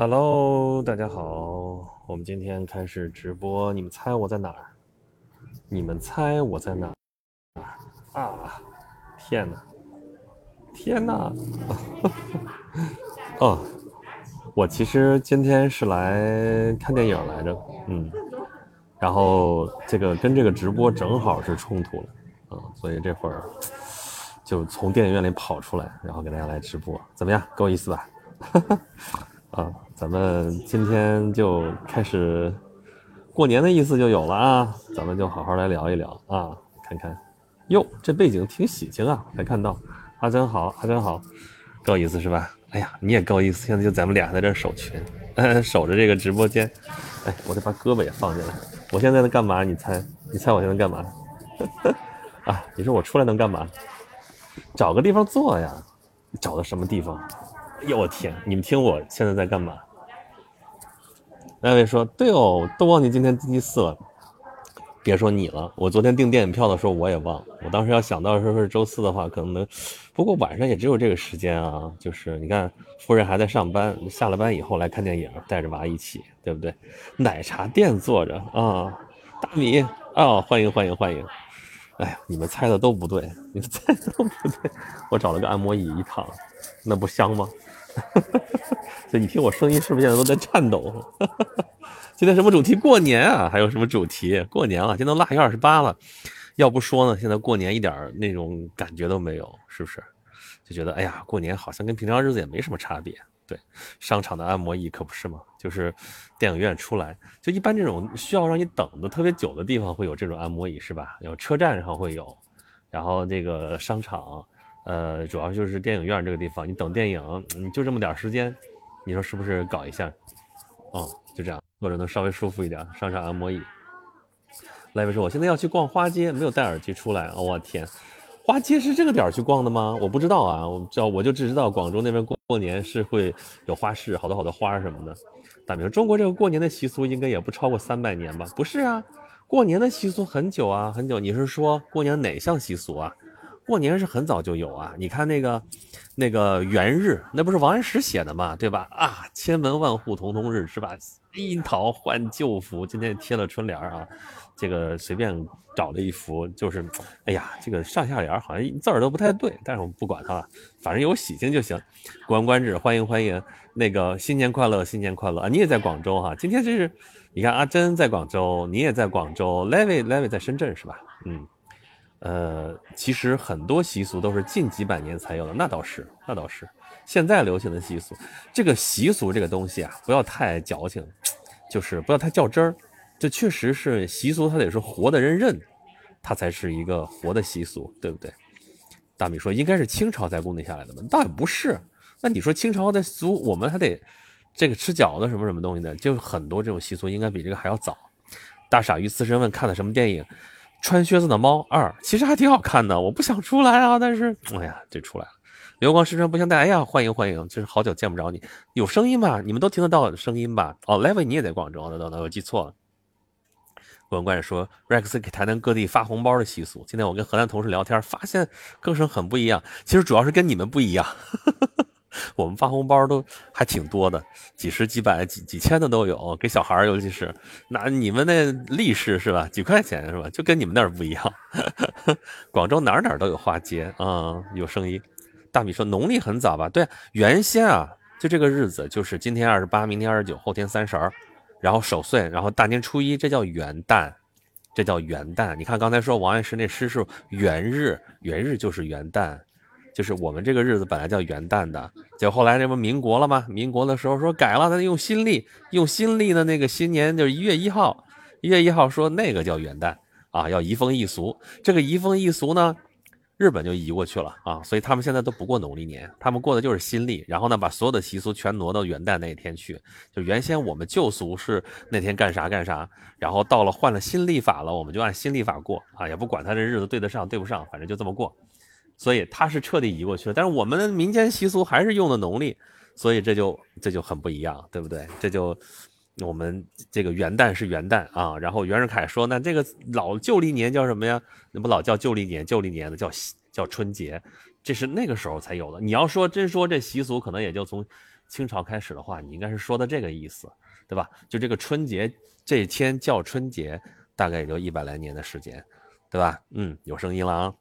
Hello，大家好，我们今天开始直播，你们猜我在哪儿？你们猜我在哪儿？啊！天哪！天哪！哦，我其实今天是来看电影来着，嗯，然后这个跟这个直播正好是冲突了，嗯，所以这会儿就从电影院里跑出来，然后给大家来直播，怎么样？够意思吧？哈 哈啊，咱们今天就开始过年的意思就有了啊，咱们就好好来聊一聊啊，看看，哟，这背景挺喜庆啊，没看到，阿珍好，阿珍好，够意思是吧？哎呀，你也够意思，现在就咱们俩在这守群，守着这个直播间，哎，我得把胳膊也放进来，我现在在干嘛？你猜？你猜我现在干嘛？啊，你说我出来能干嘛？找个地方坐呀，找到什么地方？哎呦我天！你们听我现在在干嘛？那位说对哦，都忘记今天星期四了。别说你了，我昨天订电影票的时候我也忘了。我当时要想到说是周四的话，可能。不过晚上也只有这个时间啊。就是你看，夫人还在上班，下了班以后来看电影，带着娃一起，对不对？奶茶店坐着啊，大米啊，欢迎欢迎欢迎！哎呀，你们猜的都不对，你们猜的都不对。我找了个按摩椅一躺，那不香吗？所以你听我声音是不是现在都在颤抖？今天什么主题？过年啊？还有什么主题？过年了，今天腊月二十八了。要不说呢，现在过年一点那种感觉都没有，是不是？就觉得哎呀，过年好像跟平常日子也没什么差别。对，商场的按摩椅可不是吗？就是电影院出来，就一般这种需要让你等的特别久的地方会有这种按摩椅，是吧？有车站上会有，然后那个商场。呃，主要就是电影院这个地方，你等电影，你就这么点时间，你说是不是搞一下？哦，就这样，坐着能稍微舒服一点，上上按摩椅。来位说，我现在要去逛花街，没有戴耳机出来。我天，花街是这个点去逛的吗？我不知道啊，我知道我就只知道广州那边过过年是会有花市，好多好多花什么的。大明，中国这个过年的习俗应该也不超过三百年吧？不是啊，过年的习俗很久啊，很久。你是说过年哪项习俗啊？过年是很早就有啊，你看那个，那个元日，那不是王安石写的嘛，对吧？啊，千门万户曈曈日，是吧？樱桃换旧符，今天贴了春联啊，这个随便找了一幅，就是，哎呀，这个上下联好像字儿都不太对，但是我们不管它了，反正有喜庆就行。过完关日，欢迎欢迎，那个新年快乐，新年快乐啊！你也在广州哈，今天这是，你看阿珍在广州，你也在广州，Levy Levy 在深圳是吧？嗯。呃，其实很多习俗都是近几百年才有的，那倒是，那倒是。现在流行的习俗，这个习俗这个东西啊，不要太矫情，就是不要太较真儿。这确实是习俗，它得是活的人认，它才是一个活的习俗，对不对？大米说应该是清朝才固定下来的吧？倒也不是。那你说清朝的俗，我们还得这个吃饺子什么什么东西的，就很多这种习俗应该比这个还要早。大傻鱼刺身问看的什么电影？穿靴子的猫二其实还挺好看的，我不想出来啊，但是哎呀，这出来了。流光时穿不相带，哎呀，欢迎欢迎，就是好久见不着你，有声音吧？你们都听得到声音吧？哦，Levy 你也在广州，等等等，我记错了。关关说 Rex 给台南各地发红包的习俗，今天我跟河南同事聊天，发现各省很不一样，其实主要是跟你们不一样。我们发红包都还挺多的，几十、几百、几几千的都有，给小孩，尤其是那你们那利是是吧？几块钱是吧？就跟你们那儿不一样。广州哪儿哪儿都有花街啊，有生意。大米说农历很早吧？对，原先啊，就这个日子，就是今天二十八，明天二十九，后天三十儿，然后守岁，然后大年初一，这叫元旦，这叫元旦。你看刚才说王安石那诗是元日，元日就是元旦。就是我们这个日子本来叫元旦的，就后来这不民国了吗？民国的时候说改了，他用新历，用新历的那个新年就是一月一号，一月一号说那个叫元旦啊，要移风易俗。这个移风易俗呢，日本就移过去了啊，所以他们现在都不过农历年，他们过的就是新历，然后呢把所有的习俗全挪到元旦那一天去。就原先我们旧俗是那天干啥干啥，然后到了换了新历法了，我们就按新历法过啊，也不管他这日子对得上对不上，反正就这么过。所以它是彻底移过去了，但是我们民间习俗还是用的农历，所以这就这就很不一样，对不对？这就我们这个元旦是元旦啊，然后袁世凯说，那这个老旧历年叫什么呀？那不老叫旧历年，旧历年的叫叫春节，这是那个时候才有的。你要说真说这习俗，可能也就从清朝开始的话，你应该是说的这个意思，对吧？就这个春节这天叫春节，大概也就一百来年的时间，对吧？嗯，有声音了啊。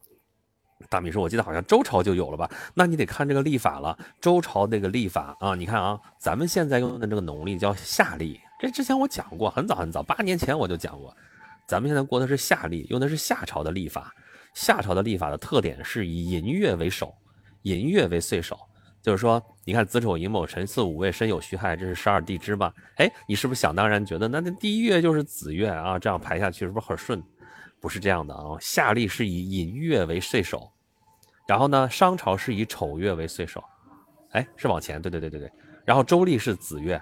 大米说：“我记得好像周朝就有了吧？那你得看这个历法了。周朝这个历法啊，你看啊，咱们现在用的这个农历叫夏历，这之前我讲过，很早很早，八年前我就讲过。咱们现在过的是夏历，用的是夏朝的历法。夏朝的历法的特点是以寅月为首，寅月为岁首，就是说，你看子丑寅卯辰巳午未申酉戌亥，这是十二地支吧？哎，你是不是想当然觉得那那第一月就是子月啊？这样排下去是不是很顺？”不是这样的啊，夏历是以寅月为岁首，然后呢，商朝是以丑月为岁首，哎，是往前，对对对对对，然后周历是子月，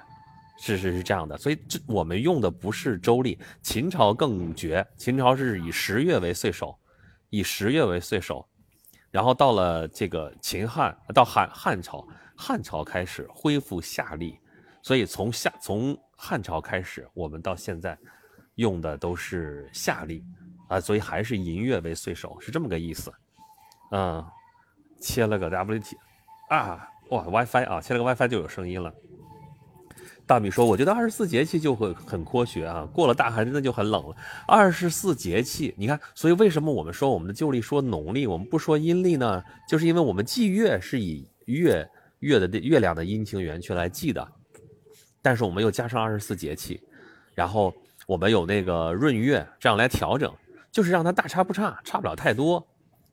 是是是这样的，所以这我们用的不是周历，秦朝更绝，秦朝是以十月为岁首，以十月为岁首，然后到了这个秦汉到汉汉朝，汉朝开始恢复夏历，所以从夏从汉朝开始，我们到现在用的都是夏历。所以还是银月为岁首，是这么个意思。嗯，切了个 WT，啊，哇，WiFi 啊，切了个 WiFi 就有声音了。大米说：“我觉得二十四节气就会很科学啊，过了大寒真的就很冷了。二十四节气，你看，所以为什么我们说我们的旧历说农历，我们不说阴历呢？就是因为我们祭月是以月月的月亮的阴晴圆缺来记的，但是我们又加上二十四节气，然后我们有那个闰月，这样来调整。”就是让它大差不差，差不了太多，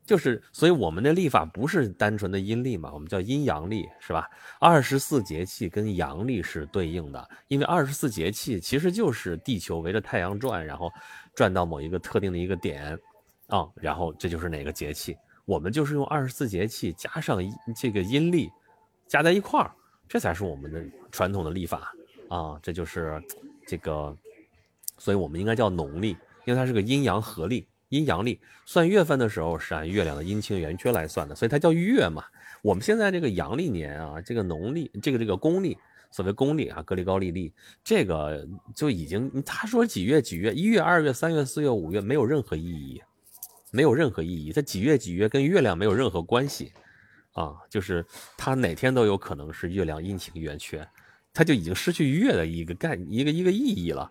就是所以我们的历法不是单纯的阴历嘛，我们叫阴阳历，是吧？二十四节气跟阳历是对应的，因为二十四节气其实就是地球围着太阳转，然后转到某一个特定的一个点啊，然后这就是哪个节气，我们就是用二十四节气加上这个阴历加在一块儿，这才是我们的传统的历法啊，这就是这个，所以我们应该叫农历。因为它是个阴阳合历，阴阳历算月份的时候是按月亮的阴晴圆缺来算的，所以它叫月嘛。我们现在这个阳历年啊，这个农历，这个这个公历，所谓公历啊，格里高利历，这个就已经他说几月几月，一月、二月、三月、四月、五月没有任何意义，没有任何意义。它几月几月跟月亮没有任何关系啊，就是它哪天都有可能是月亮阴晴圆缺，它就已经失去月的一个概一个一个意义了。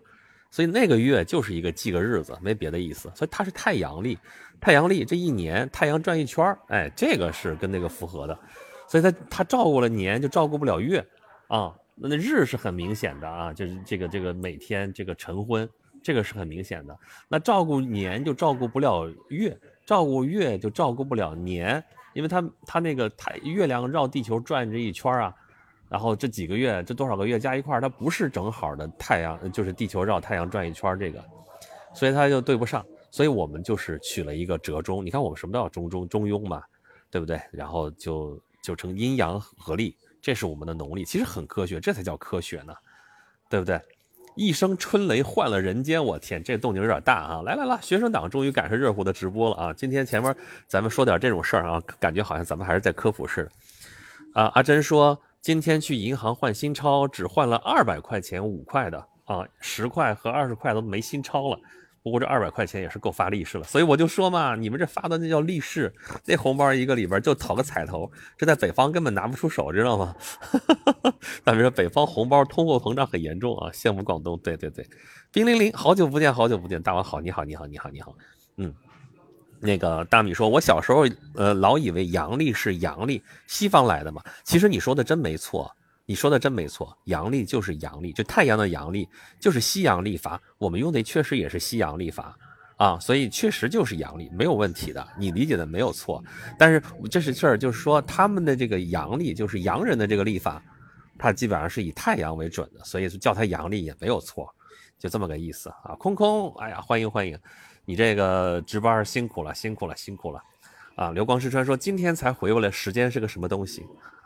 所以那个月就是一个记个日子，没别的意思。所以它是太阳历，太阳历这一年太阳转一圈儿，哎，这个是跟那个符合的。所以它它照顾了年，就照顾不了月啊。那那日是很明显的啊，就是这个这个每天这个晨昏，这个是很明显的。那照顾年就照顾不了月，照顾月就照顾不了年，因为它它那个太月亮绕地球转这一圈啊。然后这几个月，这多少个月加一块儿，它不是正好的太阳，就是地球绕太阳转一圈这个，所以它就对不上。所以我们就是取了一个折中。你看我们什么都要中中中庸嘛，对不对？然后就就成阴阳合历，这是我们的农历，其实很科学，这才叫科学呢，对不对？一声春雷换了人间，我天，这动静有点大啊！来来来，学生党终于赶上热乎的直播了啊！今天前面咱们说点这种事儿啊，感觉好像咱们还是在科普似的啊。阿珍说。今天去银行换新钞，只换了二百块钱五块的啊，十块和二十块都没新钞了。不过这二百块钱也是够发利是了，所以我就说嘛，你们这发的那叫利是，那红包一个里边就讨个彩头，这在北方根本拿不出手，知道吗？咱们说北方红包通货膨胀很严重啊，羡慕广东。对对对，冰凌凌，好久不见，好久不见，大王好，你好，你好，你好，你好，嗯。那个大米说：“我小时候，呃，老以为阳历是阳历，西方来的嘛。其实你说的真没错，你说的真没错，阳历就是阳历，就太阳的阳历就是西洋历法。我们用的确实也是西洋历法啊，所以确实就是阳历，没有问题的。你理解的没有错。但是这是事儿，就是说他们的这个阳历，就是洋人的这个历法，它基本上是以太阳为准的，所以叫它阳历也没有错，就这么个意思啊。空空，哎呀，欢迎欢迎。”你这个值班辛苦了，辛苦了，辛苦了，啊！流光失川说今天才回过来，时间是个什么东西？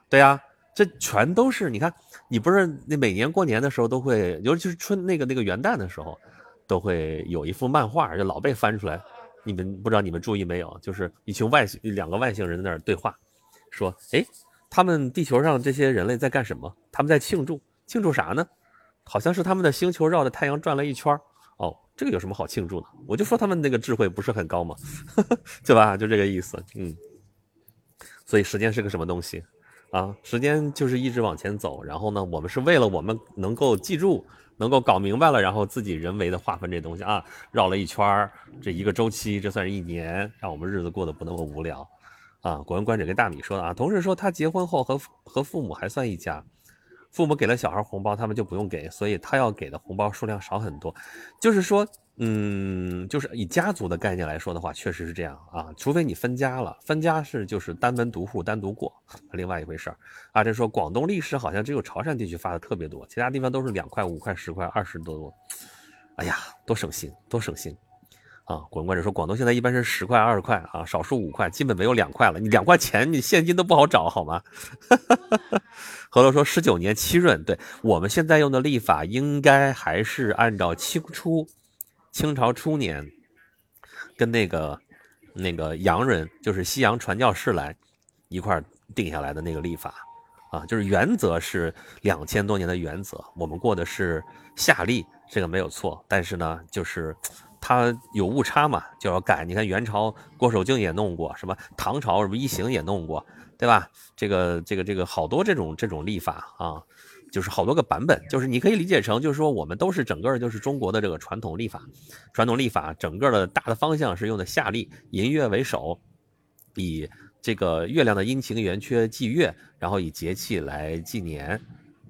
对呀，这全都是你看，你不是那每年过年的时候都会，尤其是春那个那个元旦的时候，都会有一幅漫画，就老被翻出来。你们不知道你们注意没有？就是一群外星两个外星人在那儿对话，说，哎，他们地球上这些人类在干什么？他们在庆祝，庆祝啥呢？好像是他们的星球绕着太阳转了一圈。这个有什么好庆祝的？我就说他们那个智慧不是很高嘛，对吧？就这个意思，嗯。所以时间是个什么东西啊，时间就是一直往前走，然后呢，我们是为了我们能够记住，能够搞明白了，然后自己人为的划分这东西啊，绕了一圈儿，这一个周期，这算是一年，让我们日子过得不那么无聊，啊，国文观止跟大米说的啊，同事说他结婚后和和父母还算一家。父母给了小孩红包，他们就不用给，所以他要给的红包数量少很多。就是说，嗯，就是以家族的概念来说的话，确实是这样啊。除非你分家了，分家是就是单门独户单独过，另外一回事儿啊。这说广东历史好像只有潮汕地区发的特别多，其他地方都是两块、五块、十块、二十多。哎呀，多省心，多省心。啊，滚观者说，广东现在一般是十块、二十块啊，少数五块，基本没有两块了。你两块钱，你现金都不好找，好吗？何乐说，十九年七闰，对我们现在用的历法，应该还是按照清初、清朝初年跟那个那个洋人，就是西洋传教士来一块定下来的那个历法啊，就是原则是两千多年的原则，我们过的是夏历，这个没有错，但是呢，就是。它有误差嘛，就要改。你看元朝郭守敬也弄过，什么唐朝什么一行也弄过，对吧？这个这个这个好多这种这种历法啊，就是好多个版本。就是你可以理解成，就是说我们都是整个就是中国的这个传统历法，传统历法整个的大的方向是用的夏历，寅月为首，以这个月亮的阴晴圆缺计月，然后以节气来纪年，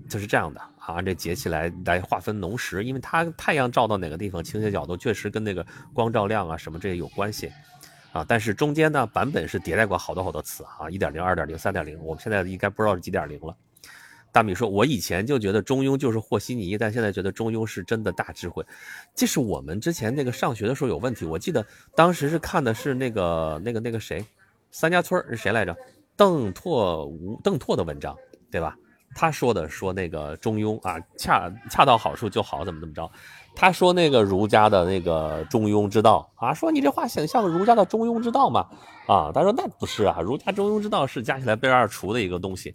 就是这样的。啊，按这节气来来划分农时，因为它太阳照到哪个地方，倾斜角度确实跟那个光照量啊什么这些有关系，啊，但是中间呢版本是迭代过好多好多次啊，一点零、二点零、三点零，我们现在应该不知道是几点零了。大米说，我以前就觉得中庸就是和稀泥，但现在觉得中庸是真的大智慧。这是我们之前那个上学的时候有问题，我记得当时是看的是那个那个那个谁，三家村是谁来着？邓拓吴邓拓的文章，对吧？他说的说那个中庸啊，恰恰到好处就好，怎么怎么着？他说那个儒家的那个中庸之道啊，说你这话想像儒家的中庸之道吗？啊，他说那不是啊，儒家中庸之道是加起来被二除的一个东西，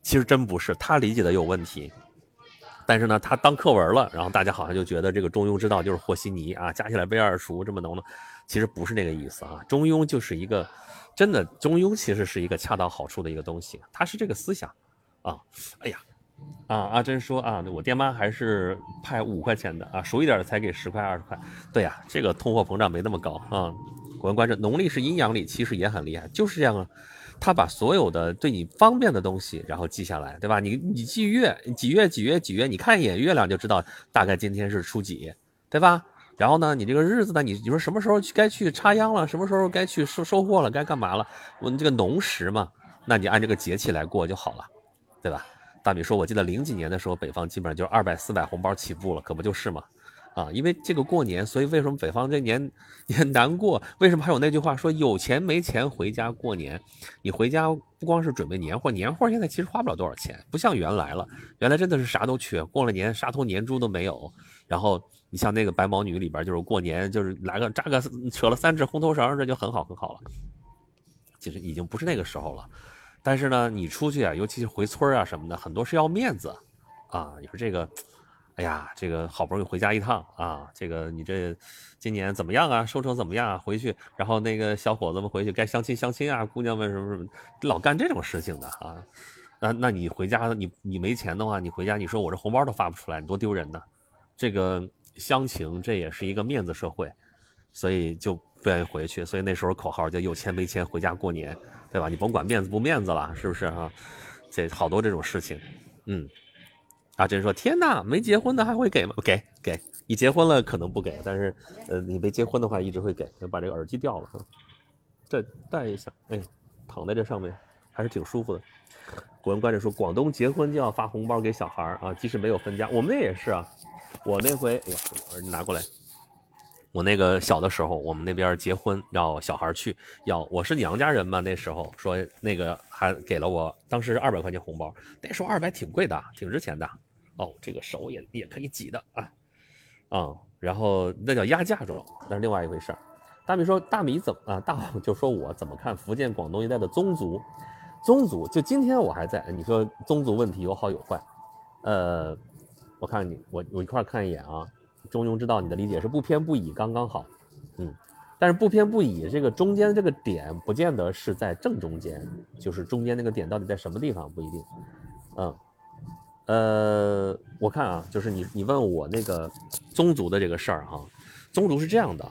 其实真不是，他理解的有问题。但是呢，他当课文了，然后大家好像就觉得这个中庸之道就是和稀泥啊，加起来被二除这么浓的，其实不是那个意思啊，中庸就是一个真的中庸，其实是一个恰到好处的一个东西，它是这个思想。啊，哎呀，啊，阿珍说啊，我爹妈还是派五块钱的啊，熟一点的才给十块二十块。对呀，这个通货膨胀没那么高啊。果文观正，农历是阴阳历，其实也很厉害，就是这样啊。他把所有的对你方便的东西，然后记下来，对吧？你你记月几月几月几月，你看一眼月亮就知道大概今天是初几，对吧？然后呢，你这个日子呢，你你说什么时候该去插秧了，什么时候该去收收获了，该干嘛了？我们这个农时嘛，那你按这个节气来过就好了。对吧？大米说：“我记得零几年的时候，北方基本上就二百、四百红包起步了，可不就是吗？啊，因为这个过年，所以为什么北方这年年难过？为什么还有那句话说有钱没钱回家过年？你回家不光是准备年货，年货现在其实花不了多少钱，不像原来了。原来真的是啥都缺，过了年杀头年猪都没有。然后你像那个白毛女里边，就是过年就是来个扎个扯了三只红头绳，这就很好很好了。其实已经不是那个时候了。”但是呢，你出去啊，尤其是回村啊什么的，很多是要面子，啊，你说这个，哎呀，这个好不容易回家一趟啊，这个你这今年怎么样啊？收成怎么样啊？回去，然后那个小伙子们回去该相亲相亲啊，姑娘们什么什么，老干这种事情的啊，那那你回家，你你没钱的话，你回家你说我这红包都发不出来，你多丢人呢。这个乡情，这也是一个面子社会，所以就不愿意回去，所以那时候口号叫有钱没钱回家过年。对吧？你甭管面子不面子了，是不是哈？这好多这种事情，嗯。阿珍说：“天哪，没结婚的还会给吗？给给。你结婚了可能不给，但是呃，你没结婚的话一直会给。把这个耳机掉了，再戴一下。哎，躺在这上面还是挺舒服的。”古文观者说：“广东结婚就要发红包给小孩啊，即使没有分家。我们那也是啊。我那回，哎呀，耳机拿过来。”我那个小的时候，我们那边结婚要小孩去，要我是娘家人嘛，那时候说那个还给了我当时是二百块钱红包，那时候二百挺贵的，挺值钱的。哦，这个手也也可以挤的啊，啊，然后那叫压嫁妆，那是另外一回事儿。大米说大米怎么啊？大王就说我怎么看福建、广东一带的宗族？宗族就今天我还在，你说宗族问题有好有坏，呃，我看你我我一块看一眼啊。中庸之道，你的理解是不偏不倚，刚刚好。嗯，但是不偏不倚，这个中间这个点不见得是在正中间，就是中间那个点到底在什么地方不一定。嗯，呃，我看啊，就是你你问我那个宗族的这个事儿哈，宗族是这样的，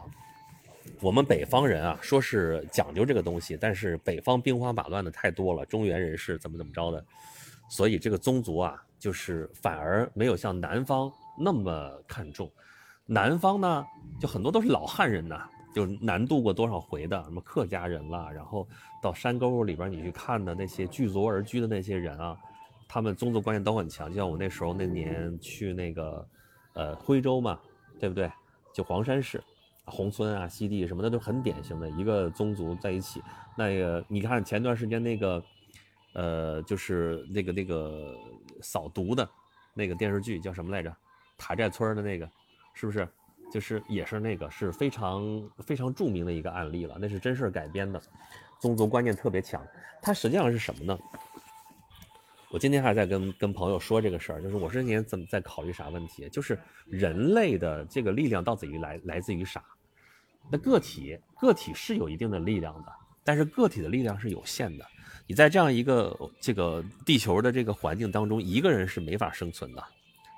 我们北方人啊，说是讲究这个东西，但是北方兵荒马乱的太多了，中原人士怎么怎么着的，所以这个宗族啊，就是反而没有像南方那么看重。南方呢，就很多都是老汉人呐。就南渡过多少回的什么客家人了，然后到山沟里边你去看的那些聚族而居的那些人啊，他们宗族观念都很强。就像我那时候那年去那个，呃，徽州嘛，对不对？就黄山市，宏村啊、西递什么的都很典型的一个宗族在一起。那个你看前段时间那个，呃，就是那个那个扫毒的那个电视剧叫什么来着？塔寨村的那个，是不是？就是也是那个是非常非常著名的一个案例了，那是真事改编的，宗族观念特别强。它实际上是什么呢？我今天还在跟跟朋友说这个事儿，就是我这些年怎么在考虑啥问题？就是人类的这个力量到底来来自于啥？那个体个体是有一定的力量的，但是个体的力量是有限的。你在这样一个这个地球的这个环境当中，一个人是没法生存的，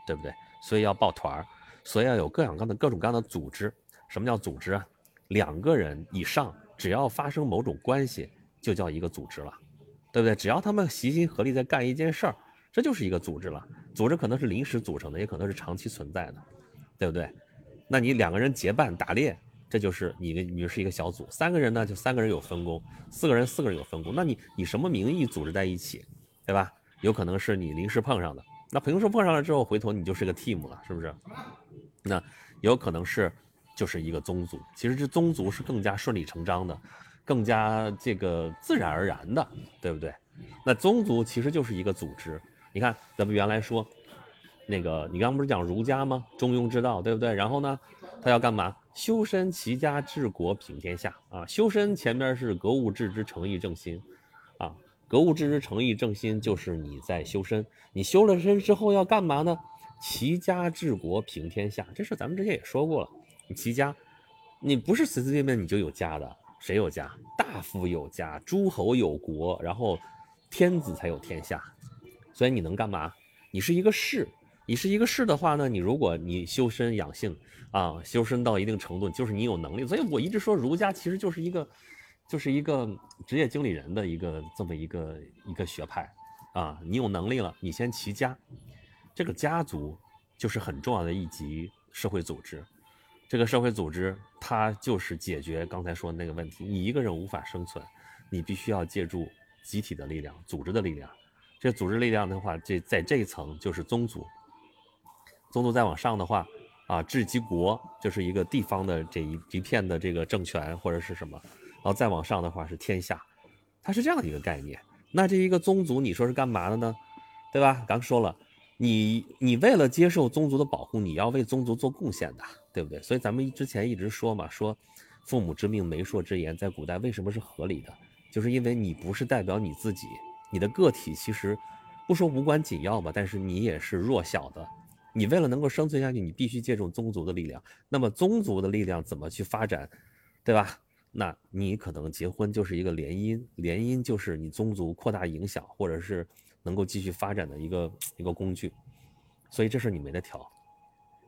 对不对？所以要抱团儿。所以要有各样各样的各种各样的组织。什么叫组织啊？两个人以上，只要发生某种关系，就叫一个组织了，对不对？只要他们齐心合力在干一件事儿，这就是一个组织了。组织可能是临时组成的，也可能是长期存在的，对不对？那你两个人结伴打猎，这就是你的，你是一个小组。三个人呢，就三个人有分工；四个人，四个人有分工。那你以什么名义组织在一起，对吧？有可能是你临时碰上的。那平时碰上了之后，回头你就是个 team 了，是不是？那有可能是就是一个宗族，其实这宗族是更加顺理成章的，更加这个自然而然的，对不对？那宗族其实就是一个组织。你看咱们原来说那个，你刚不是讲儒家吗？中庸之道，对不对？然后呢，他要干嘛？修身齐家治国平天下啊！修身前面是格物致知、诚意正心，格物致知、诚意正心就是你在修身。你修了身之后要干嘛呢？齐家治国平天下，这事咱们之前也说过了。你齐家，你不是随随便便你就有家的，谁有家？大夫有家，诸侯有国，然后天子才有天下。所以你能干嘛？你是一个士，你是一个士的话呢，你如果你修身养性啊，修身到一定程度，就是你有能力。所以我一直说儒家其实就是一个，就是一个职业经理人的一个这么一个一个学派啊。你有能力了，你先齐家。这个家族就是很重要的一级社会组织，这个社会组织它就是解决刚才说的那个问题。你一个人无法生存，你必须要借助集体的力量、组织的力量。这组织力量的话，这在这一层就是宗族。宗族再往上的话，啊，治及国就是一个地方的这一一片的这个政权或者是什么，然后再往上的话是天下，它是这样的一个概念。那这一个宗族，你说是干嘛的呢？对吧？刚说了。你你为了接受宗族的保护，你要为宗族做贡献的，对不对？所以咱们之前一直说嘛，说父母之命、媒妁之言，在古代为什么是合理的？就是因为你不是代表你自己，你的个体其实不说无关紧要吧，但是你也是弱小的。你为了能够生存下去，你必须借助宗族的力量。那么宗族的力量怎么去发展，对吧？那你可能结婚就是一个联姻，联姻就是你宗族扩大影响，或者是。能够继续发展的一个一个工具，所以这事你没得挑，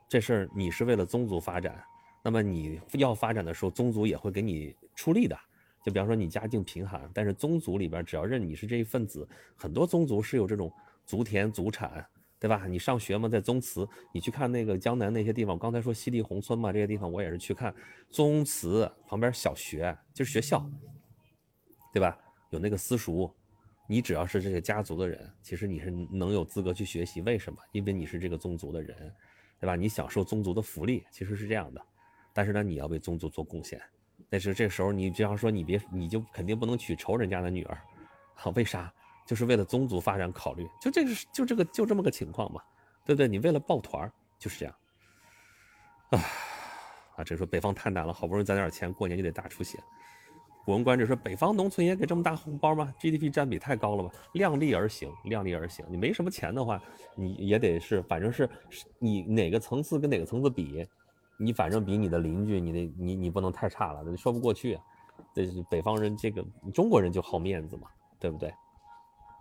这事你是为了宗族发展，那么你要发展的时候，宗族也会给你出力的。就比方说你家境贫寒，但是宗族里边只要认你是这一份子，很多宗族是有这种族田族产，对吧？你上学嘛，在宗祠，你去看那个江南那些地方，刚才说西递宏村嘛，这些地方我也是去看，宗祠旁边小学就是学校，对吧？有那个私塾。你只要是这个家族的人，其实你是能有资格去学习。为什么？因为你是这个宗族的人，对吧？你享受宗族的福利，其实是这样的。但是呢，你要为宗族做贡献。但是这时候，你比方说，你别，你就肯定不能娶仇人家的女儿。好，为啥？就是为了宗族发展考虑。就这个，就这个，就这么个情况嘛，对不对？你为了抱团就是这样。啊啊！这说北方太难了，好不容易攒点钱，过年就得大出血。古文观止说：“北方农村也给这么大红包吗？GDP 占比太高了吧？量力而行，量力而行。你没什么钱的话，你也得是，反正是你哪个层次跟哪个层次比，你反正比你的邻居，你得你你不能太差了，说不过去。这是北方人，这个中国人就好面子嘛，对不对？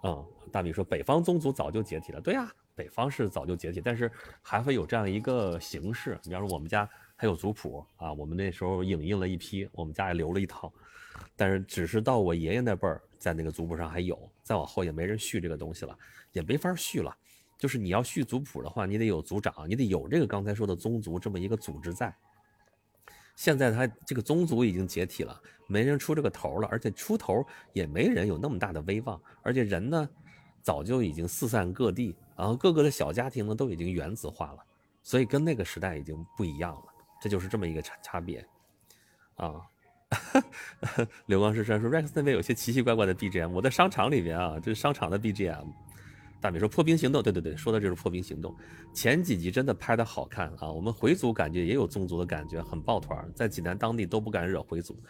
嗯，大米说北方宗族早就解体了，对呀，北方是早就解体，但是还会有这样一个形式。比方说我们家还有族谱啊，我们那时候影印了一批，我们家也留了一套，但是只是到我爷爷那辈儿，在那个族谱上还有，再往后也没人续这个东西了，也没法续了。就是你要续族谱的话，你得有族长，你得有这个刚才说的宗族这么一个组织在。现在他这个宗族已经解体了，没人出这个头了，而且出头也没人有那么大的威望，而且人呢，早就已经四散各地，然后各个的小家庭呢都已经原子化了，所以跟那个时代已经不一样了，这就是这么一个差差别，啊，流光石山说 Rex 那边有些奇奇怪怪的 BGM，我在商场里边啊，这是商场的 BGM。大米说破冰行动，对对对，说的就是破冰行动。前几集真的拍的好看啊，我们回族感觉也有宗族的感觉，很抱团，在济南当地都不敢惹回族。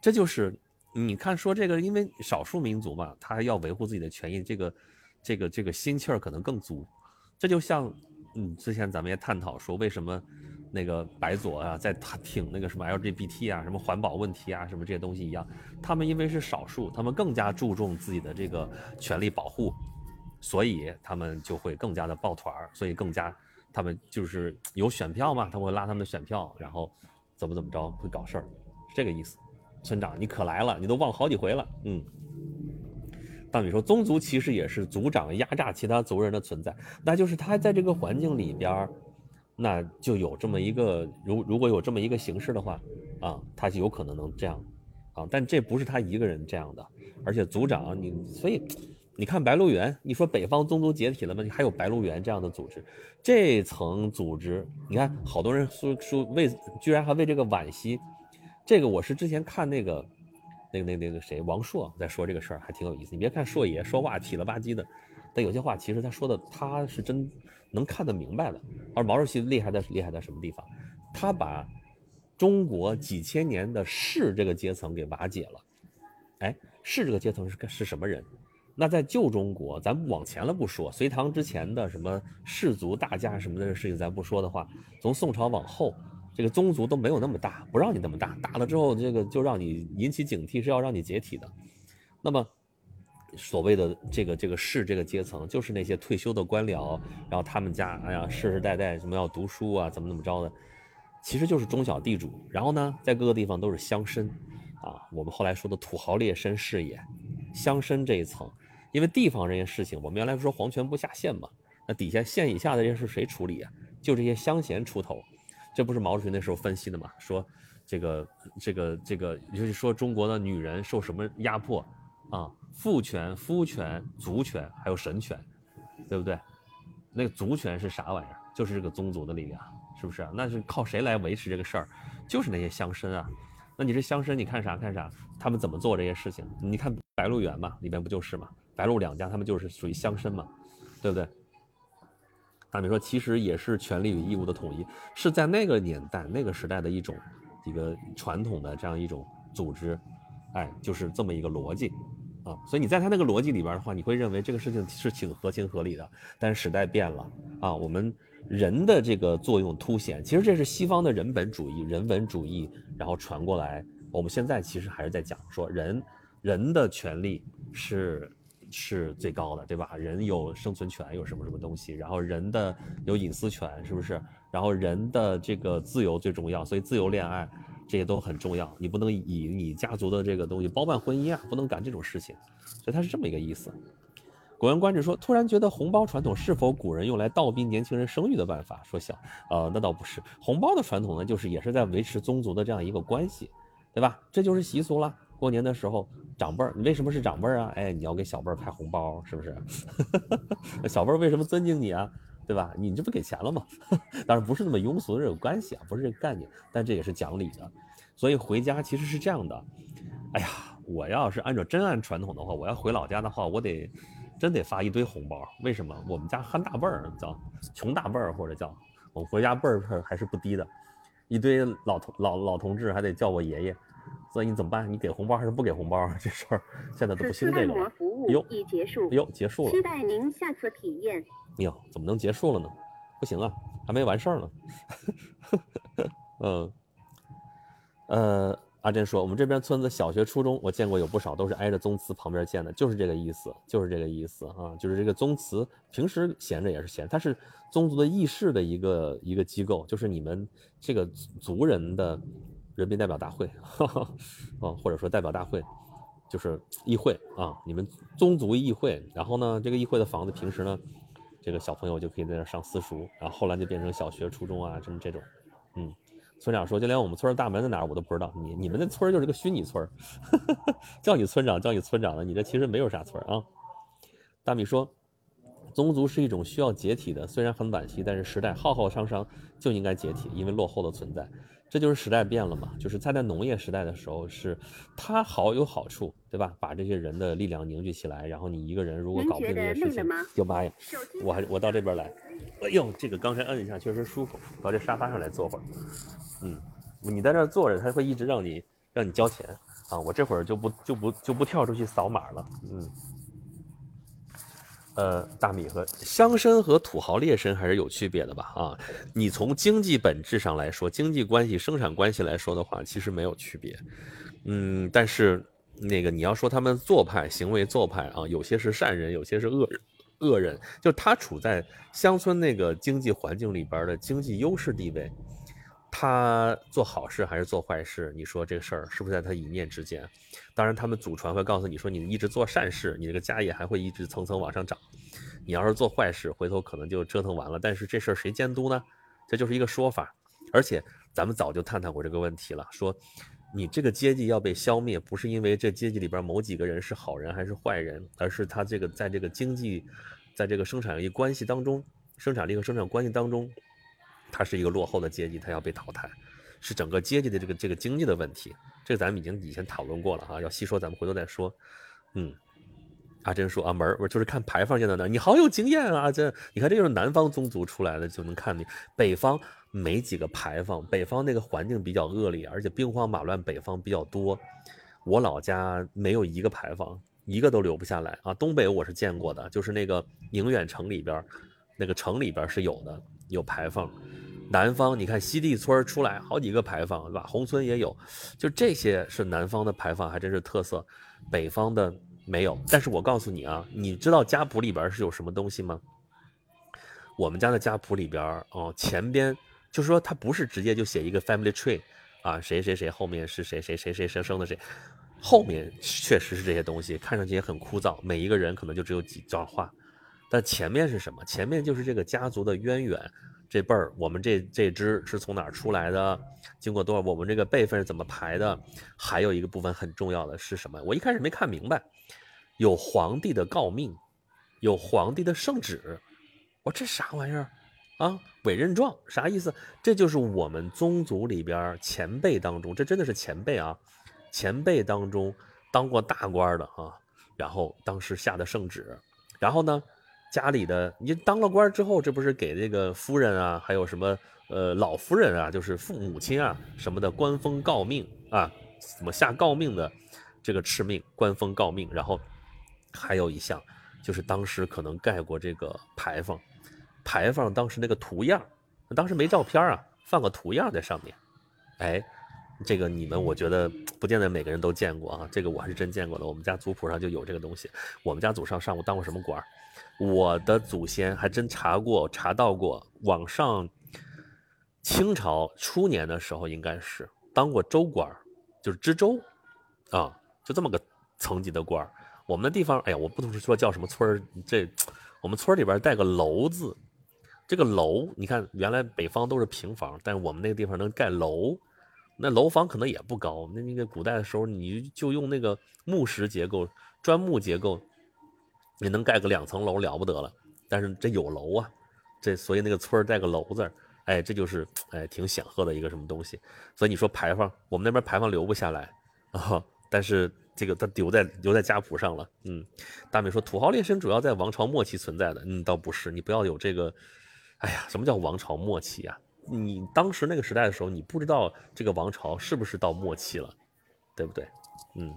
这就是你看说这个，因为少数民族嘛，他要维护自己的权益，这个这个这个心气儿可能更足。这就像嗯，之前咱们也探讨说，为什么那个白左啊在挺那个什么 LGBT 啊，什么环保问题啊，什么这些东西一样，他们因为是少数，他们更加注重自己的这个权利保护。所以他们就会更加的抱团儿，所以更加，他们就是有选票嘛，他会拉他们的选票，然后怎么怎么着会搞事儿，是这个意思。村长，你可来了，你都忘好几回了。嗯，大米说，宗族其实也是族长压榨其他族人的存在，那就是他在这个环境里边儿，那就有这么一个，如如果有这么一个形式的话，啊，他就有可能能这样，啊，但这不是他一个人这样的，而且族长你所以。你看白鹿原，你说北方宗族解体了吗？你还有白鹿原这样的组织，这层组织，你看好多人说说为，居然还为这个惋惜。这个我是之前看那个，那个那个那个谁王朔在说这个事儿，还挺有意思。你别看朔爷说话痞了吧唧的，但有些话其实他说的他是真能看得明白的。而毛主席厉害在厉害在什么地方？他把中国几千年的士这个阶层给瓦解了。哎，士这个阶层是是什么人？那在旧中国，咱往前了不说，隋唐之前的什么士族大家什么的事情咱不说的话，从宋朝往后，这个宗族都没有那么大，不让你那么大，大了之后这个就让你引起警惕，是要让你解体的。那么，所谓的这个这个士这个阶层，就是那些退休的官僚，然后他们家哎呀世世代代什么要读书啊，怎么怎么着的，其实就是中小地主。然后呢，在各个地方都是乡绅，啊，我们后来说的土豪劣绅士也，乡绅这一层。因为地方这件事情，我们原来说皇权不下县嘛，那底下县以下的这些事谁处理啊？就这些乡贤出头，这不是毛主席那时候分析的嘛？说这个这个这个，就是说中国的女人受什么压迫啊？父权、夫权、族权，还有神权，对不对？那个族权是啥玩意儿？就是这个宗族的力量，是不是？那是靠谁来维持这个事儿？就是那些乡绅啊。那你这乡绅，你看啥看啥？他们怎么做这些事情？你看白鹿原嘛，里面不就是嘛？白鹿两家，他们就是属于乡绅嘛，对不对？大米说，其实也是权利与义务的统一，是在那个年代、那个时代的一种一个传统的这样一种组织，哎，就是这么一个逻辑啊。所以你在他那个逻辑里边的话，你会认为这个事情是挺合情合理的。但是时代变了啊，我们人的这个作用凸显，其实这是西方的人本主义、人文主义，然后传过来。我们现在其实还是在讲说，人人的权利是。是最高的，对吧？人有生存权，有什么什么东西，然后人的有隐私权，是不是？然后人的这个自由最重要，所以自由恋爱这些都很重要。你不能以你家族的这个东西包办婚姻啊，不能干这种事情。所以它是这么一个意思。古人观止说，突然觉得红包传统是否古人用来倒逼年轻人生育的办法？说小，呃，那倒不是。红包的传统呢，就是也是在维持宗族的这样一个关系，对吧？这就是习俗了。过年的时候。长辈儿，你为什么是长辈儿啊？哎，你要给小辈儿派红包，是不是？小辈儿为什么尊敬你啊？对吧？你这不给钱了吗？当然不是那么庸俗的这种关系啊，不是这个概念，但这也是讲理的。所以回家其实是这样的。哎呀，我要是按照真按传统的话，我要回老家的话，我得真得发一堆红包。为什么？我们家憨大辈儿叫穷大辈儿，或者叫我们回家辈儿还是不低的，一堆老同老老同志还得叫我爷爷。所以你怎么办？你给红包还是不给红包？这事儿现在都不兴这个了。哟，已结束。哟，结束了。期待您下次体验。哟，怎么能结束了呢？不行啊，还没完事儿呢。嗯，呃，阿珍说，我们这边村子小学、初中，我见过有不少都是挨着宗祠旁边建的，就是这个意思，就是这个意思啊，就是这个宗祠平时闲着也是闲，它是宗族的议事的一个一个机构，就是你们这个族人的人民代表大会，哈哈啊，或者说代表大会，就是议会啊，你们宗族议会，然后呢，这个议会的房子平时呢，这个小朋友就可以在那上私塾，然后后来就变成小学、初中啊，什么这种，嗯。村长说：“就连我们村大门在哪儿我都不知道。你你们那村就是个虚拟村，叫你村长叫你村长的，你这其实没有啥村啊。”大米说：“宗族是一种需要解体的，虽然很惋惜，但是时代浩浩汤汤就应该解体，因为落后的存在。这就是时代变了嘛。就是在在农业时代的时候，是它好有好处，对吧？把这些人的力量凝聚起来，然后你一个人如果搞不定这些事情，就妈呀！我还我到这边来，哎呦，这个刚才摁一下确实舒服，到这沙发上来坐会儿。”嗯，你在这坐着，他会一直让你让你交钱啊！我这会儿就不就不就不跳出去扫码了。嗯，呃，大米和乡绅和土豪劣绅还是有区别的吧？啊，你从经济本质上来说，经济关系、生产关系来说的话，其实没有区别。嗯，但是那个你要说他们做派、行为做派啊，有些是善人，有些是恶人。恶人就他处在乡村那个经济环境里边的经济优势地位。他做好事还是做坏事？你说这个事儿是不是在他一念之间？当然，他们祖传会告诉你说，你一直做善事，你这个家业还会一直层层往上涨。你要是做坏事，回头可能就折腾完了。但是这事儿谁监督呢？这就是一个说法。而且咱们早就探讨过这个问题了，说你这个阶级要被消灭，不是因为这阶级里边某几个人是好人还是坏人，而是他这个在这个经济，在这个生产力关系当中，生产力和生产关系当中。它是一个落后的阶级，它要被淘汰，是整个阶级的这个这个经济的问题。这个咱们已经以前讨论过了啊，要细说咱们回头再说。嗯，阿珍说啊门儿，我就是看牌坊建在那，你好有经验啊，这你看这就是南方宗族出来的，就能看你北方没几个牌坊，北方那个环境比较恶劣，而且兵荒马乱，北方比较多。我老家没有一个牌坊，一个都留不下来啊。东北我是见过的，就是那个宁远城里边，那个城里边是有的。有牌坊，南方你看西地村出来好几个牌坊，对吧？宏村也有，就这些是南方的牌坊，还真是特色。北方的没有。但是我告诉你啊，你知道家谱里边是有什么东西吗？我们家的家谱里边哦，前边就是说它不是直接就写一个 family tree 啊，谁谁谁后面是谁谁谁谁谁生的谁，后面确实是这些东西，看上去也很枯燥，每一个人可能就只有几段话。但前面是什么？前面就是这个家族的渊源，这辈儿我们这这支是从哪儿出来的？经过多少？我们这个辈分是怎么排的？还有一个部分很重要的是什么？我一开始没看明白，有皇帝的诰命，有皇帝的圣旨。我这啥玩意儿啊？委任状啥意思？这就是我们宗族里边前辈当中，这真的是前辈啊，前辈当中当过大官的啊，然后当时下的圣旨，然后呢？家里的你当了官之后，这不是给这个夫人啊，还有什么呃老夫人啊，就是父母亲啊什么的官封诰命啊，怎么下诰命的这个敕命，官封诰命，然后还有一项就是当时可能盖过这个牌坊，牌坊当时那个图样，当时没照片啊，放个图样在上面，哎，这个你们我觉得不见得每个人都见过啊，这个我还是真见过的，我们家族谱上就有这个东西，我们家祖上上过当过什么官？我的祖先还真查过，查到过，往上清朝初年的时候，应该是当过州官，就是知州，啊，就这么个层级的官我们的地方，哎呀，我不能说叫什么村这我们村里边带个楼字，这个楼，你看原来北方都是平房，但是我们那个地方能盖楼，那楼房可能也不高，那那个古代的时候，你就用那个木石结构、砖木结构。你能盖个两层楼了不得了，但是这有楼啊，这所以那个村儿带个楼字，哎，这就是哎挺显赫的一个什么东西。所以你说牌坊，我们那边牌坊留不下来啊，但是这个它留在留在家谱上了。嗯，大美说土豪劣绅主要在王朝末期存在的，嗯，倒不是，你不要有这个，哎呀，什么叫王朝末期啊？你当时那个时代的时候，你不知道这个王朝是不是到末期了，对不对？嗯。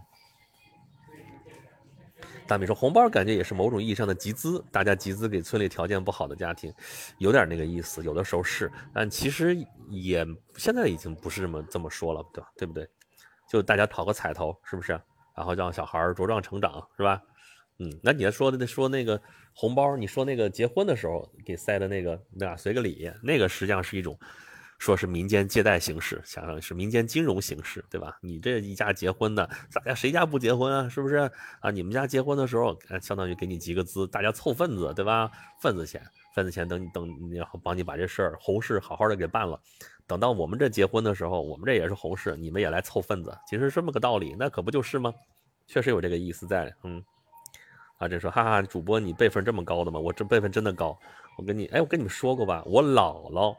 大米说红包感觉也是某种意义上的集资，大家集资给村里条件不好的家庭，有点那个意思，有的时候是，但其实也现在已经不是这么这么说了，对吧？对不对？就大家讨个彩头，是不是？然后让小孩茁壮成长，是吧？嗯，那你要说的说那个红包，你说那个结婚的时候给塞的那个，对吧？随个礼，那个实际上是一种。说是民间借贷形式，想想是民间金融形式，对吧？你这一家结婚的，大家谁家不结婚啊？是不是啊？你们家结婚的时候，相当于给你集个资，大家凑份子，对吧？份子钱，份子钱，等你等，然后帮你把这事儿红事好好的给办了。等到我们这结婚的时候，我们这也是红事，你们也来凑份子，其实这么个道理，那可不就是吗？确实有这个意思在，嗯。啊，这说，哈哈，主播你辈分这么高的吗？我这辈分真的高，我跟你，哎，我跟你们说过吧，我姥姥。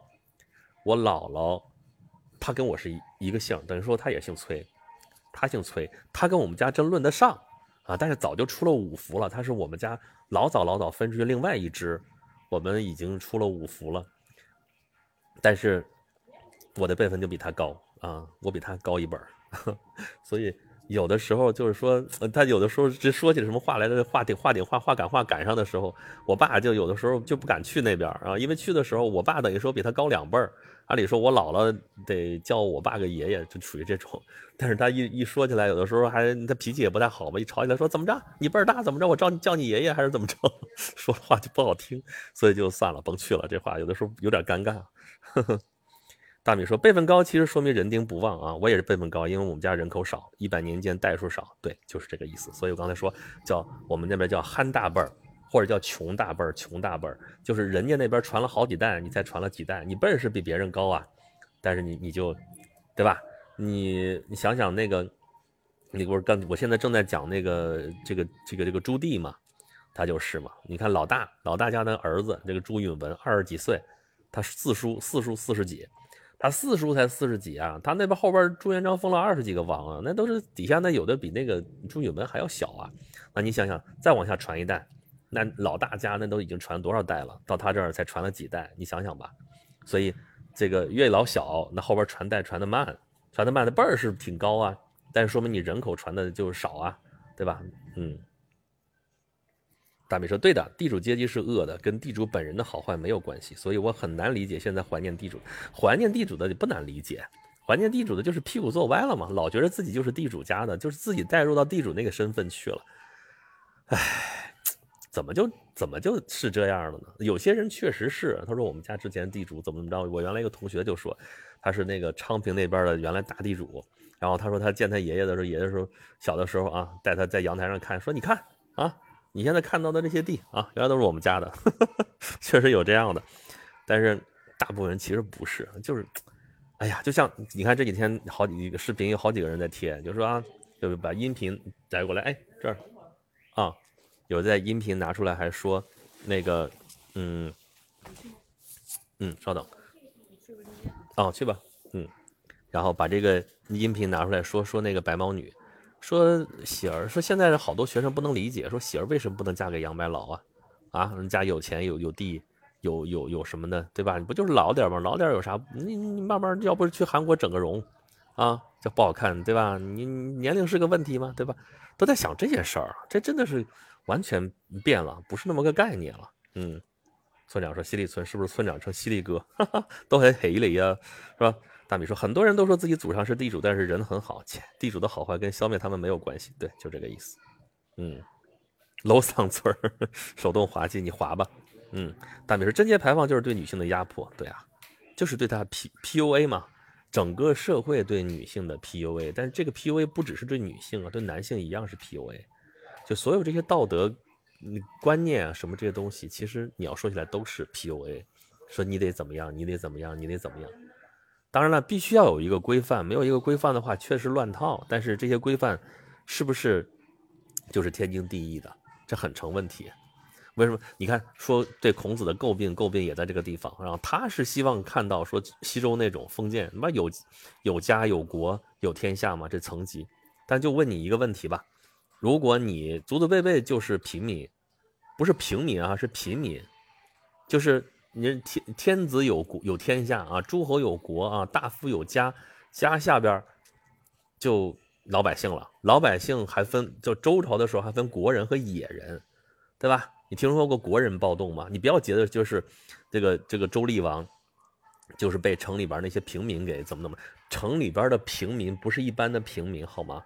我姥姥，她跟我是一一个姓，等于说她也姓崔，她姓崔，她跟我们家真论得上啊！但是早就出了五福了，她是我们家老早老早分出去另外一支，我们已经出了五福了。但是我的辈分就比她高啊，我比她高一辈儿，所以有的时候就是说，他有的时候这说起什么话来的话顶话顶话话赶话赶上的时候，我爸就有的时候就不敢去那边啊，因为去的时候，我爸等于说比他高两辈儿。按理说，我姥姥得叫我爸个爷爷，就属于这种。但是他一一说起来，有的时候还他脾气也不太好吧，一吵起来说怎么着，你辈儿大怎么着，我叫你叫你爷爷还是怎么着，说话就不好听，所以就算了，甭去了。这话有的时候有点尴尬。呵 呵大米说辈分高，其实说明人丁不旺啊。我也是辈分高，因为我们家人口少，一百年间代数少，对，就是这个意思。所以我刚才说叫我们那边叫憨大辈儿。或者叫穷大辈儿，穷大辈儿就是人家那边传了好几代，你才传了几代，你辈是比别人高啊，但是你你就，对吧？你你想想那个，你不是刚我现在正在讲那个这个这个这个朱棣嘛，他就是嘛。你看老大老大家的儿子这个朱允文二十几岁，他四叔四叔四十几，他四叔才四十几啊，他那边后边朱元璋封了二十几个王啊，那都是底下那有的比那个朱允炆还要小啊。那你想想再往下传一代。那老大家那都已经传多少代了，到他这儿才传了几代，你想想吧。所以这个越老小，那后边传代传的慢，传的慢的辈儿是挺高啊，但是说明你人口传的就少啊，对吧？嗯。大美说对的，地主阶级是恶的，跟地主本人的好坏没有关系，所以我很难理解现在怀念地主，怀念地主的也不难理解，怀念地主的就是屁股坐歪了嘛，老觉得自己就是地主家的，就是自己带入到地主那个身份去了，唉。怎么就怎么就是这样了呢？有些人确实是，他说我们家之前地主怎么怎么着。我原来一个同学就说，他是那个昌平那边的原来大地主，然后他说他见他爷爷的时候，爷爷时候小的时候啊，带他在阳台上看，说你看啊，你现在看到的这些地啊，原来都是我们家的，确实有这样的。但是大部分人其实不是，就是，哎呀，就像你看这几天好几个视频，有好几个人在贴，就说啊，就把音频摘过来，哎，这儿啊。有在音频拿出来，还说那个，嗯，嗯，稍等，哦，去吧，嗯，然后把这个音频拿出来说说那个白毛女，说喜儿说现在好多学生不能理解，说喜儿为什么不能嫁给杨白劳啊？啊，人家有钱有有地有有有什么的，对吧？你不就是老点吗？老点有啥？你你慢慢，要不是去韩国整个容啊，这不好看，对吧？你年龄是个问题吗？对吧？都在想这些事儿，这真的是。完全变了，不是那么个概念了。嗯，村长说犀利村是不是村长成犀利哥？哈哈，都很黑里呀，是吧？大米说很多人都说自己祖上是地主，但是人很好，地主的好坏跟消灭他们没有关系。对，就这个意思。嗯，楼桑村手动滑稽，你滑吧。嗯，大米说贞节牌坊就是对女性的压迫，对啊，就是对他 P P U A 嘛，整个社会对女性的 P U A，但是这个 P U A 不只是对女性啊，对男性一样是 P U A。就所有这些道德、观念啊，什么这些东西，其实你要说起来都是 PUA，说你得怎么样，你得怎么样，你得怎么样。当然了，必须要有一个规范，没有一个规范的话，确实乱套。但是这些规范是不是就是天经地义的？这很成问题。为什么？你看，说对孔子的诟病，诟病也在这个地方。然后他是希望看到说西周那种封建，他妈有有家有国有天下嘛，这层级。但就问你一个问题吧。如果你祖祖辈辈就是平民，不是平民啊，是平民，就是你天天子有国有天下啊，诸侯有国啊，大夫有家，家下边就老百姓了。老百姓还分，就周朝的时候还分国人和野人，对吧？你听说过国人暴动吗？你不要觉得就是这个这个周厉王就是被城里边那些平民给怎么怎么，城里边的平民不是一般的平民好吗？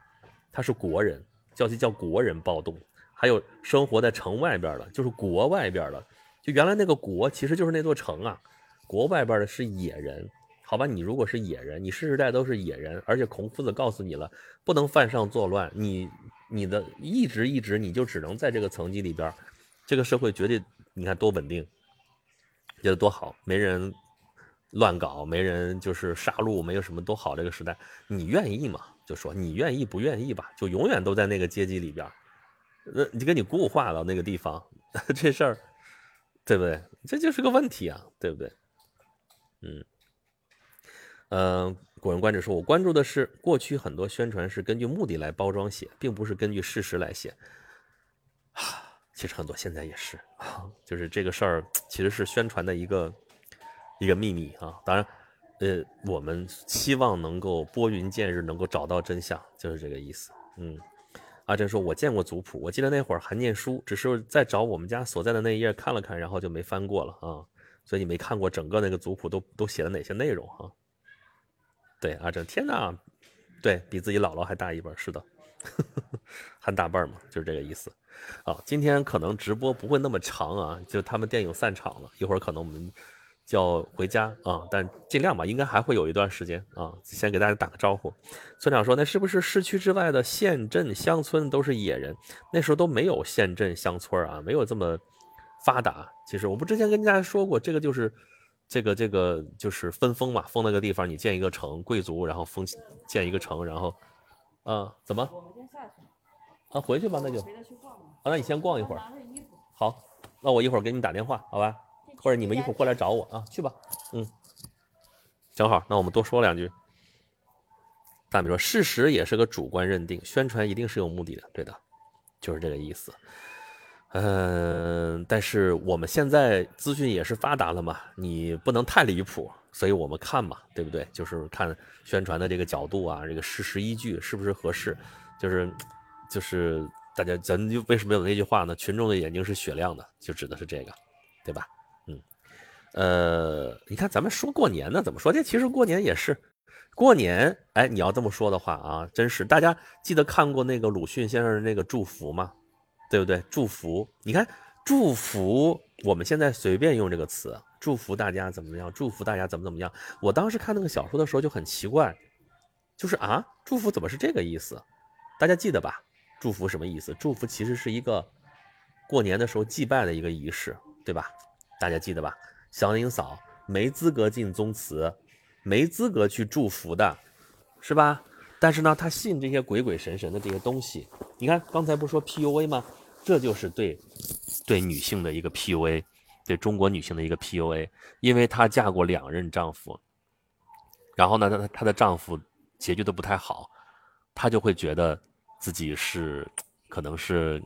他是国人，叫其叫国人暴动。还有生活在城外边的，就是国外边的，就原来那个国其实就是那座城啊。国外边的是野人，好吧？你如果是野人，你世世代都是野人，而且孔夫子告诉你了，不能犯上作乱，你你的一直一直你就只能在这个层级里边，这个社会绝对你看多稳定，觉得多好，没人乱搞，没人就是杀戮，没有什么多好。这个时代，你愿意吗？就说你愿意不愿意吧？就永远都在那个阶级里边。那你给你固化到那个地方，这事儿，对不对？这就是个问题啊，对不对？嗯，嗯，古人观止说，我关注的是过去很多宣传是根据目的来包装写，并不是根据事实来写。啊，其实很多现在也是啊，就是这个事儿其实是宣传的一个一个秘密啊。当然，呃，我们希望能够拨云见日，能够找到真相，就是这个意思。嗯。阿珍说：“我见过族谱，我记得那会儿还念书，只是在找我们家所在的那一页看了看，然后就没翻过了啊。所以你没看过整个那个族谱都都写了哪些内容哈？对，阿珍，天哪，对比自己姥姥还大一辈，是的，还大辈嘛，就是这个意思。啊，今天可能直播不会那么长啊，就他们电影散场了，一会儿可能我们。”叫回家啊，但尽量吧，应该还会有一段时间啊。先给大家打个招呼。村长说：“那是不是市区之外的县镇乡村都是野人？那时候都没有县镇乡村啊，没有这么发达。其实我不之前跟大家说过，这个就是这个这个就是分封嘛，封那个地方你建一个城，贵族然后封建一个城，然后啊怎么？啊回去吧，那就啊，那你先逛一会儿。好，那我一会儿给你打电话，好吧？”或者你们一会儿过来找我啊，去吧，嗯，正好，那我们多说两句。大米说，事实也是个主观认定，宣传一定是有目的的，对的，就是这个意思。嗯，但是我们现在资讯也是发达了嘛，你不能太离谱，所以我们看嘛，对不对？就是看宣传的这个角度啊，这个事实依据是不是合适，就是就是大家咱就为什么有那句话呢？群众的眼睛是雪亮的，就指的是这个，对吧？呃，你看咱们说过年呢，怎么说？这其实过年也是过年。哎，你要这么说的话啊，真是。大家记得看过那个鲁迅先生的那个祝福吗？对不对？祝福，你看祝福，我们现在随便用这个词，祝福大家怎么样？祝福大家怎么怎么样？我当时看那个小说的时候就很奇怪，就是啊，祝福怎么是这个意思？大家记得吧？祝福什么意思？祝福其实是一个过年的时候祭拜的一个仪式，对吧？大家记得吧？祥林嫂没资格进宗祠，没资格去祝福的，是吧？但是呢，她信这些鬼鬼神神的这些东西。你看刚才不说 PUA 吗？这就是对对女性的一个 PUA，对中国女性的一个 PUA。因为她嫁过两任丈夫，然后呢，她她的丈夫结局都不太好，她就会觉得自己是可能是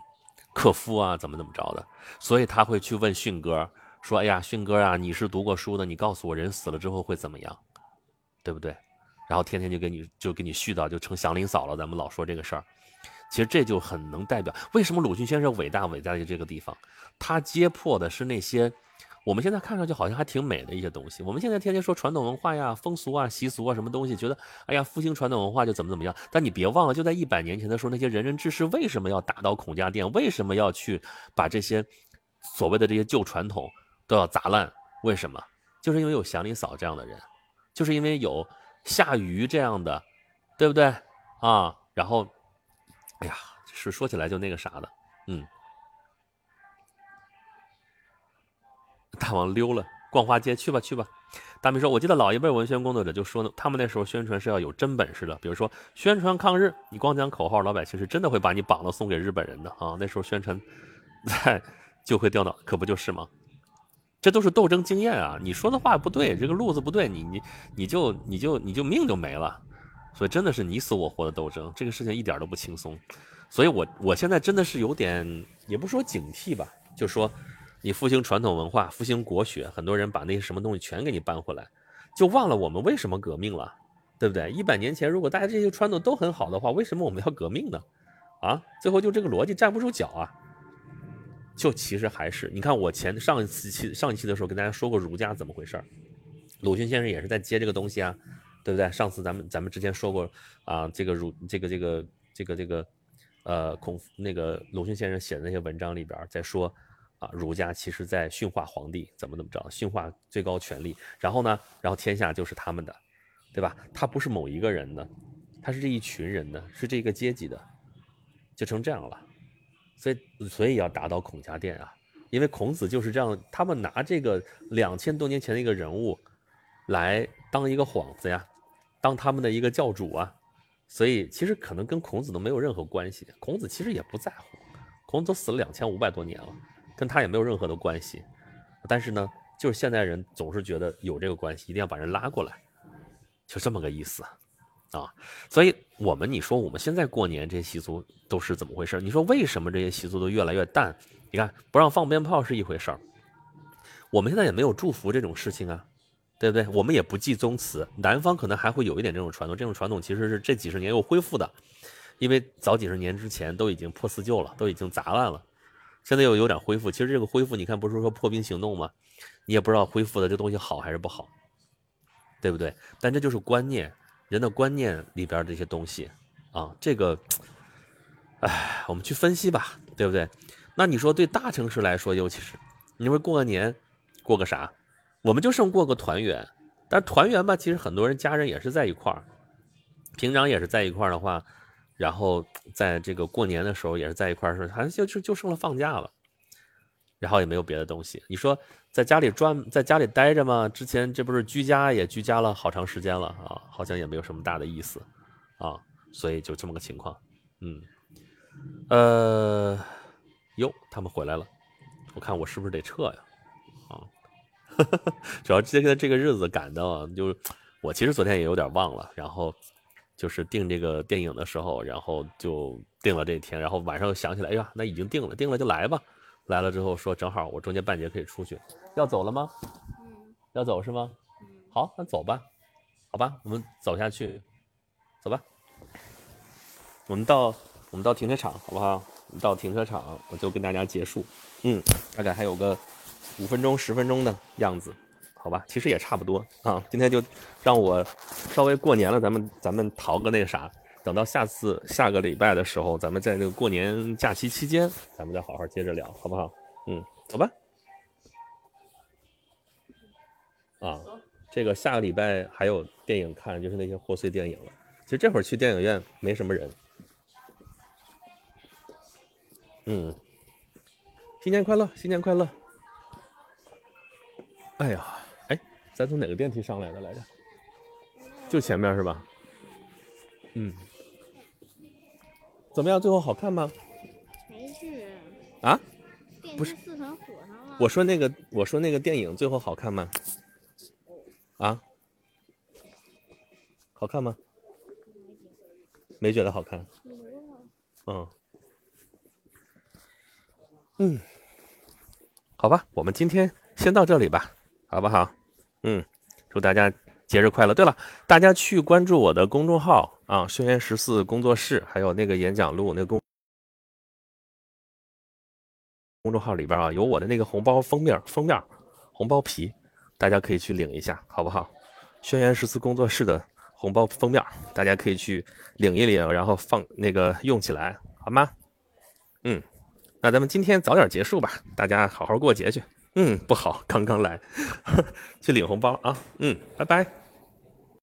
克夫啊，怎么怎么着的，所以她会去问迅哥。说，哎呀，迅哥啊，你是读过书的，你告诉我人死了之后会怎么样，对不对？然后天天就给你就给你絮叨，就成祥林嫂了。咱们老说这个事儿，其实这就很能代表为什么鲁迅先生伟大伟大的这个地方，他揭破的是那些我们现在看上去好像还挺美的一些东西。我们现在天天说传统文化呀、风俗啊、习俗啊什么东西，觉得哎呀复兴传统文化就怎么怎么样。但你别忘了，就在一百年前的时候，那些仁人志士为什么要打倒孔家店？为什么要去把这些所谓的这些旧传统？都要砸烂，为什么？就是因为有祥林嫂这样的人，就是因为有夏雨这样的，对不对啊？然后，哎呀，是说起来就那个啥的，嗯。大王溜了，逛花街去吧去吧。大明说，我记得老一辈文宣工作者就说呢，他们那时候宣传是要有真本事的，比如说宣传抗日，你光讲口号，老百姓是真的会把你绑了送给日本人的啊。那时候宣传，在就会掉脑，可不就是吗？这都是斗争经验啊！你说的话不对，这个路子不对，你你你就你就你就命就没了。所以真的是你死我活的斗争，这个事情一点都不轻松。所以我我现在真的是有点，也不说警惕吧，就说你复兴传统文化，复兴国学，很多人把那些什么东西全给你搬回来，就忘了我们为什么革命了。对不对？一百年前，如果大家这些传统都很好的话，为什么我们要革命呢？啊，最后就这个逻辑站不住脚啊！就其实还是，你看我前上一次期上一期的时候跟大家说过儒家怎么回事儿，鲁迅先生也是在接这个东西啊，对不对？上次咱们咱们之前说过啊，这个儒这个这个这个这个呃孔那个鲁迅先生写的那些文章里边在说啊，儒家其实在驯化皇帝，怎么怎么着，驯化最高权力，然后呢，然后天下就是他们的，对吧？他不是某一个人的，他是这一群人的，是这个阶级的，就成这样了。所以，所以要打倒孔家店啊，因为孔子就是这样，他们拿这个两千多年前的一个人物，来当一个幌子呀，当他们的一个教主啊，所以其实可能跟孔子都没有任何关系，孔子其实也不在乎，孔子死了两千五百多年了，跟他也没有任何的关系，但是呢，就是现代人总是觉得有这个关系，一定要把人拉过来，就这么个意思。啊所以我们你说我们现在过年这些习俗都是怎么回事？你说为什么这些习俗都越来越淡？你看不让放鞭炮是一回事儿，我们现在也没有祝福这种事情啊，对不对？我们也不祭宗祠，南方可能还会有一点这种传统，这种传统其实是这几十年又恢复的，因为早几十年之前都已经破四旧了，都已经砸烂了，现在又有点恢复。其实这个恢复，你看不是说破冰行动吗？你也不知道恢复的这东西好还是不好，对不对？但这就是观念。人的观念里边这些东西，啊，这个，哎，我们去分析吧，对不对？那你说对大城市来说，尤其是你说过个年，过个啥？我们就剩过个团圆。但团圆吧，其实很多人家人也是在一块儿，平常也是在一块儿的话，然后在这个过年的时候也是在一块儿，说好像就就就剩了放假了。然后也没有别的东西，你说在家里转，在家里待着吗？之前这不是居家也居家了好长时间了啊，好像也没有什么大的意思啊，所以就这么个情况。嗯，呃，哟，他们回来了，我看我是不是得撤呀？啊，主要今天这个日子赶的，就我其实昨天也有点忘了，然后就是订这个电影的时候，然后就定了这天，然后晚上又想起来，哎呀，那已经定了，定了就来吧。来了之后说正好我中间半截可以出去，要走了吗？嗯，要走是吗？嗯，好，那走吧，好吧，我们走下去，走吧。我们到我们到停车场好不好？我们到停车场我就跟大家结束，嗯，大概还有个五分钟十分钟的样子，好吧，其实也差不多啊。今天就让我稍微过年了，咱们咱们淘个那个啥。等到下次下个礼拜的时候，咱们在这个过年假期期间，咱们再好好接着聊，好不好？嗯，走吧。啊，这个下个礼拜还有电影看，就是那些贺岁电影了。其实这会儿去电影院没什么人。嗯，新年快乐，新年快乐。哎呀，哎，咱从哪个电梯上来的来着？就前面是吧？嗯。怎么样？最后好看吗？没事。啊？不是四团火上了。我说那个，我说那个电影最后好看吗？啊？好看吗？没觉得好看。嗯。嗯。好吧，我们今天先到这里吧，好不好？嗯，祝大家。节日快乐！对了，大家去关注我的公众号啊，轩辕十四工作室，还有那个演讲录那个公公众号里边啊，有我的那个红包封面封面红包皮，大家可以去领一下，好不好？轩辕十四工作室的红包封面，大家可以去领一领，然后放那个用起来，好吗？嗯，那咱们今天早点结束吧，大家好好过节去。嗯，不好，刚刚来，去领红包啊。嗯，拜拜。